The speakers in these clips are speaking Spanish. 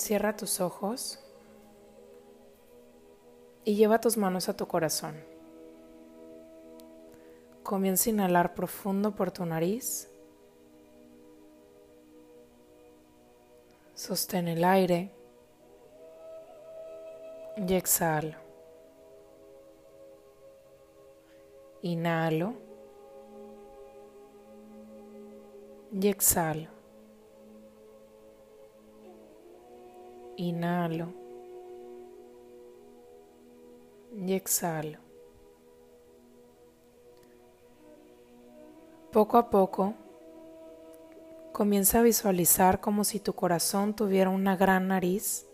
Cierra tus ojos y lleva tus manos a tu corazón. Comienza a inhalar profundo por tu nariz. Sostén el aire y exhalo. Inhalo y exhalo. Inhalo y exhalo. Poco a poco, comienza a visualizar como si tu corazón tuviera una gran nariz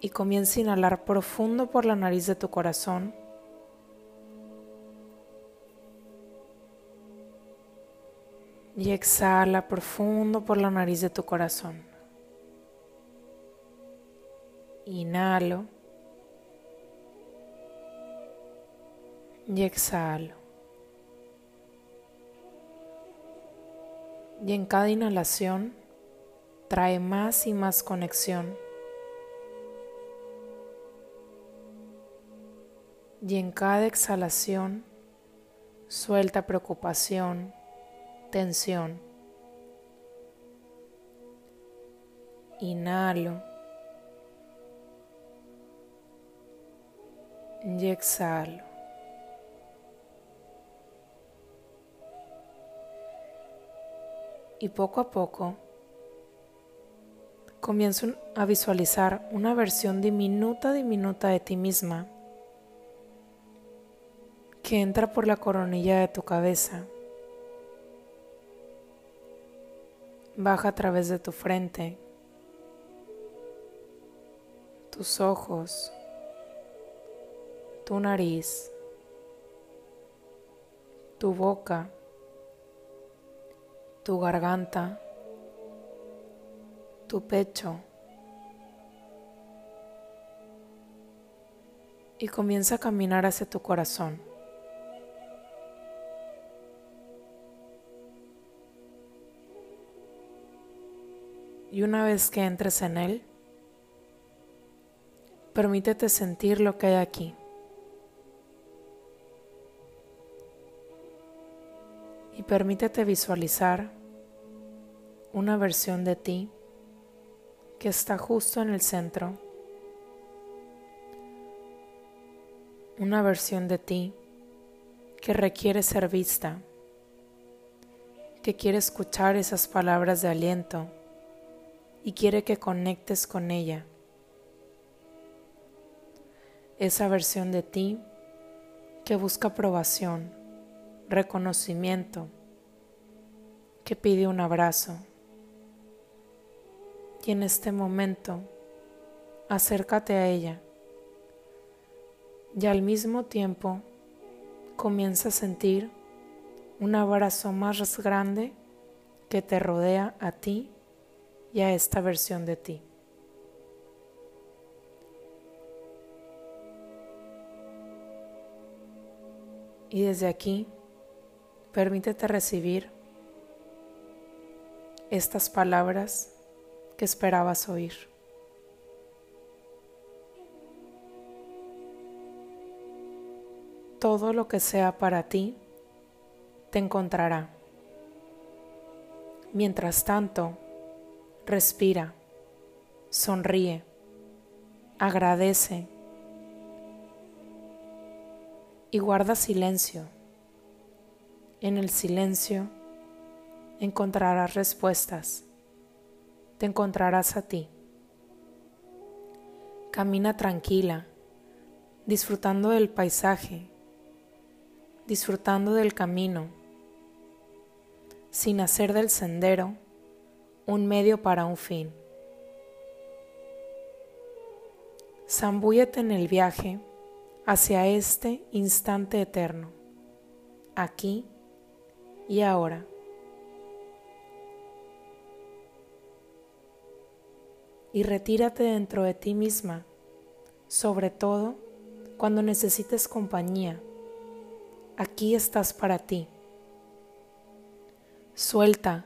y comienza a inhalar profundo por la nariz de tu corazón. Y exhala profundo por la nariz de tu corazón. Inhalo. Y exhalo. Y en cada inhalación trae más y más conexión. Y en cada exhalación suelta preocupación, tensión. Inhalo. Y exhalo. Y poco a poco comienzo a visualizar una versión diminuta, diminuta de ti misma que entra por la coronilla de tu cabeza, baja a través de tu frente, tus ojos, tu nariz, tu boca, tu garganta, tu pecho. Y comienza a caminar hacia tu corazón. Y una vez que entres en él, permítete sentir lo que hay aquí. Y permítete visualizar una versión de ti que está justo en el centro, una versión de ti que requiere ser vista, que quiere escuchar esas palabras de aliento y quiere que conectes con ella. Esa versión de ti que busca aprobación reconocimiento, que pide un abrazo. Y en este momento, acércate a ella y al mismo tiempo comienza a sentir un abrazo más grande que te rodea a ti y a esta versión de ti. Y desde aquí Permítete recibir estas palabras que esperabas oír. Todo lo que sea para ti te encontrará. Mientras tanto, respira, sonríe, agradece y guarda silencio en el silencio encontrarás respuestas, te encontrarás a ti. Camina tranquila, disfrutando del paisaje, disfrutando del camino, sin hacer del sendero un medio para un fin. Zambúyete en el viaje hacia este instante eterno, aquí y ahora. Y retírate dentro de ti misma, sobre todo cuando necesites compañía. Aquí estás para ti. Suelta,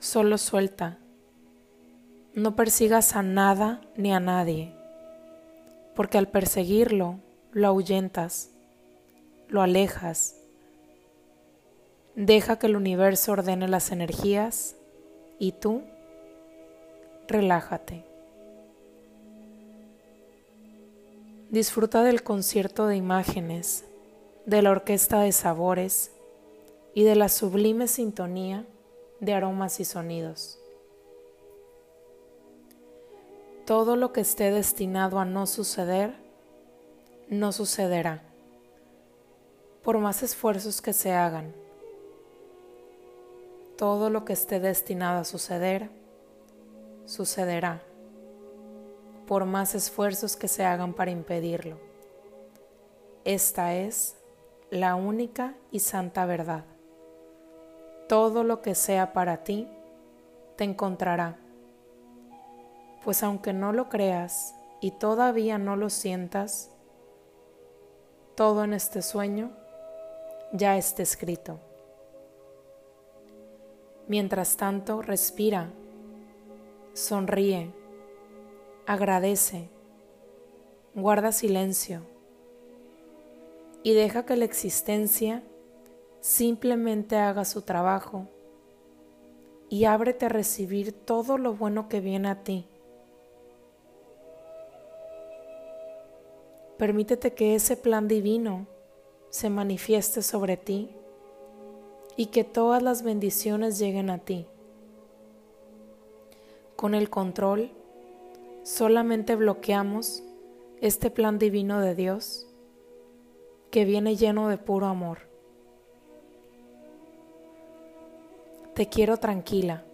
solo suelta. No persigas a nada ni a nadie, porque al perseguirlo lo ahuyentas, lo alejas. Deja que el universo ordene las energías y tú relájate. Disfruta del concierto de imágenes, de la orquesta de sabores y de la sublime sintonía de aromas y sonidos. Todo lo que esté destinado a no suceder, no sucederá, por más esfuerzos que se hagan. Todo lo que esté destinado a suceder, sucederá por más esfuerzos que se hagan para impedirlo. Esta es la única y santa verdad. Todo lo que sea para ti, te encontrará. Pues aunque no lo creas y todavía no lo sientas, todo en este sueño ya está escrito. Mientras tanto, respira, sonríe agradece, guarda silencio y deja que la existencia simplemente haga su trabajo y ábrete a recibir todo lo bueno que viene a ti. Permítete que ese plan divino se manifieste sobre ti y que todas las bendiciones lleguen a ti. Con el control solamente bloqueamos este plan divino de Dios que viene lleno de puro amor. Te quiero tranquila.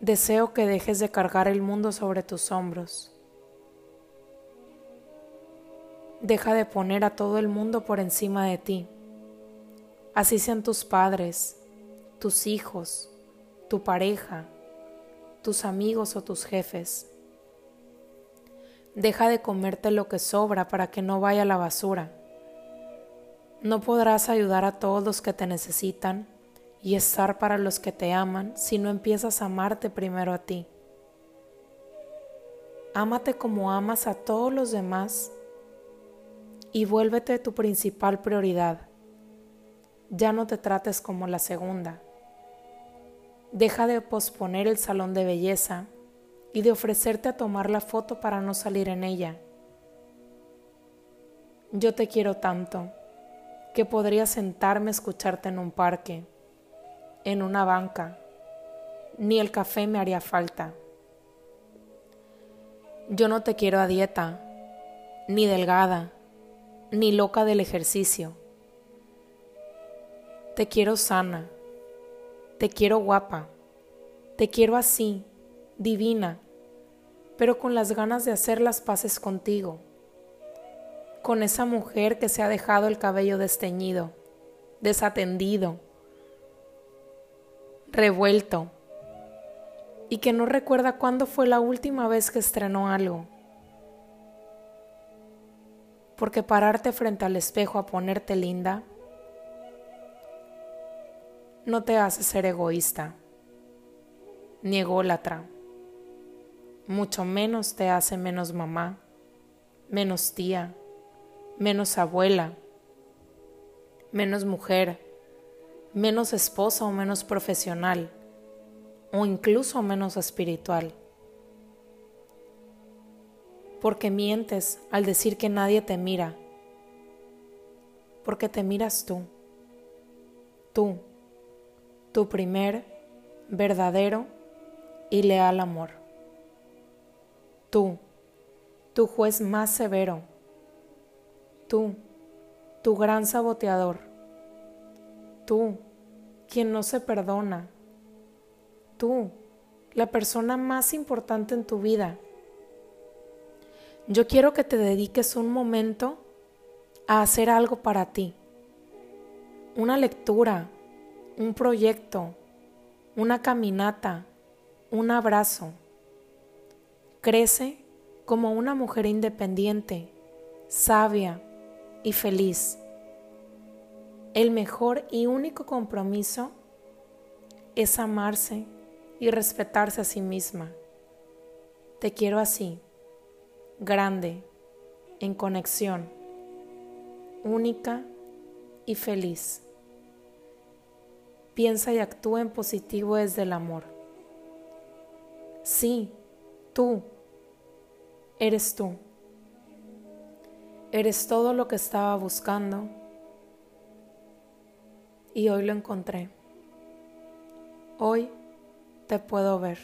Deseo que dejes de cargar el mundo sobre tus hombros. Deja de poner a todo el mundo por encima de ti. Así sean tus padres, tus hijos, tu pareja, tus amigos o tus jefes. Deja de comerte lo que sobra para que no vaya a la basura. No podrás ayudar a todos los que te necesitan y estar para los que te aman si no empiezas a amarte primero a ti. Ámate como amas a todos los demás y vuélvete tu principal prioridad. Ya no te trates como la segunda. Deja de posponer el salón de belleza y de ofrecerte a tomar la foto para no salir en ella. Yo te quiero tanto que podría sentarme a escucharte en un parque, en una banca, ni el café me haría falta. Yo no te quiero a dieta, ni delgada, ni loca del ejercicio. Te quiero sana, te quiero guapa, te quiero así, divina, pero con las ganas de hacer las paces contigo, con esa mujer que se ha dejado el cabello desteñido, desatendido, revuelto, y que no recuerda cuándo fue la última vez que estrenó algo. Porque pararte frente al espejo a ponerte linda no te hace ser egoísta ni ególatra mucho menos te hace menos mamá, menos tía, menos abuela, menos mujer, menos esposa o menos profesional, o incluso menos espiritual. Porque mientes al decir que nadie te mira, porque te miras tú, tú, tu primer, verdadero y leal amor. Tú, tu juez más severo, tú, tu gran saboteador, tú, quien no se perdona, tú, la persona más importante en tu vida. Yo quiero que te dediques un momento a hacer algo para ti, una lectura, un proyecto, una caminata, un abrazo Crece como una mujer independiente, sabia y feliz. El mejor y único compromiso es amarse y respetarse a sí misma Te quiero así, grande, en conexión, única y feliz. Piensa y actúa en positivo desde el amor. Sí, tú, eres tú. Eres todo lo que estaba buscando y hoy lo encontré. Hoy te puedo ver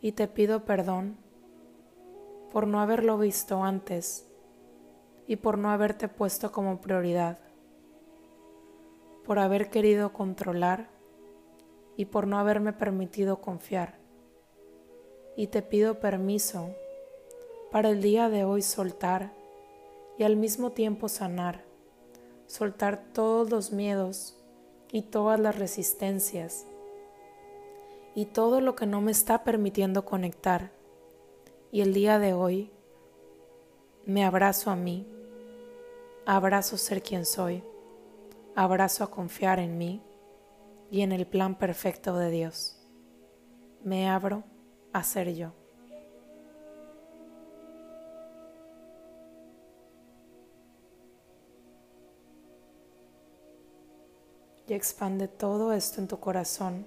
y te pido perdón por no haberlo visto antes y por no haberte puesto como prioridad por haber querido controlar y por no haberme permitido confiar. Y te pido permiso para el día de hoy soltar y al mismo tiempo sanar, soltar todos los miedos y todas las resistencias y todo lo que no me está permitiendo conectar. Y el día de hoy me abrazo a mí, abrazo ser quien soy abrazo a confiar en mí y en el plan perfecto de Dios. Me abro a ser yo. Y expande todo esto en tu corazón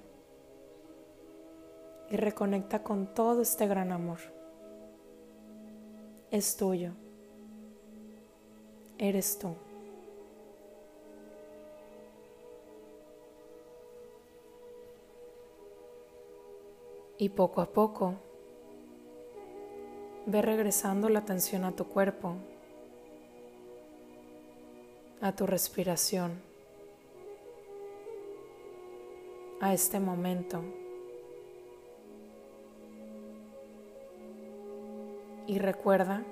y reconecta con todo este gran amor. Es tuyo. Eres tú. Y poco a poco ve regresando la atención a tu cuerpo, a tu respiración, a este momento. Y recuerda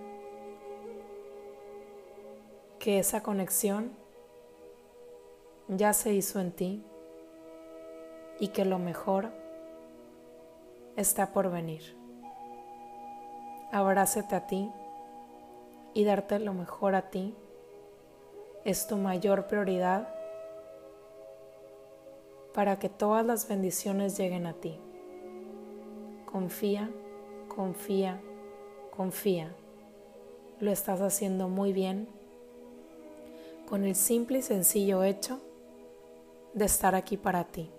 que esa conexión ya se hizo en ti y que lo mejor está por venir. Abrácete a ti y darte lo mejor a ti es tu mayor prioridad para que todas las bendiciones lleguen a ti. Confía, confía, confía. Lo estás haciendo muy bien con el simple y sencillo hecho de estar aquí para ti.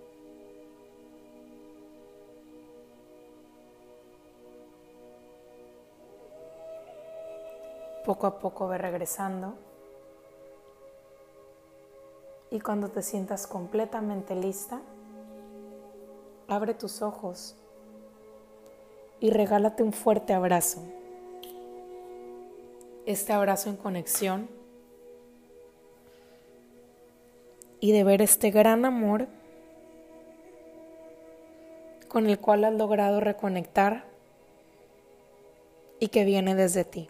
Poco a poco ve regresando. Y cuando te sientas completamente lista, abre tus ojos y regálate un fuerte abrazo. Este abrazo en conexión y de ver este gran amor con el cual has logrado reconectar y que viene desde ti.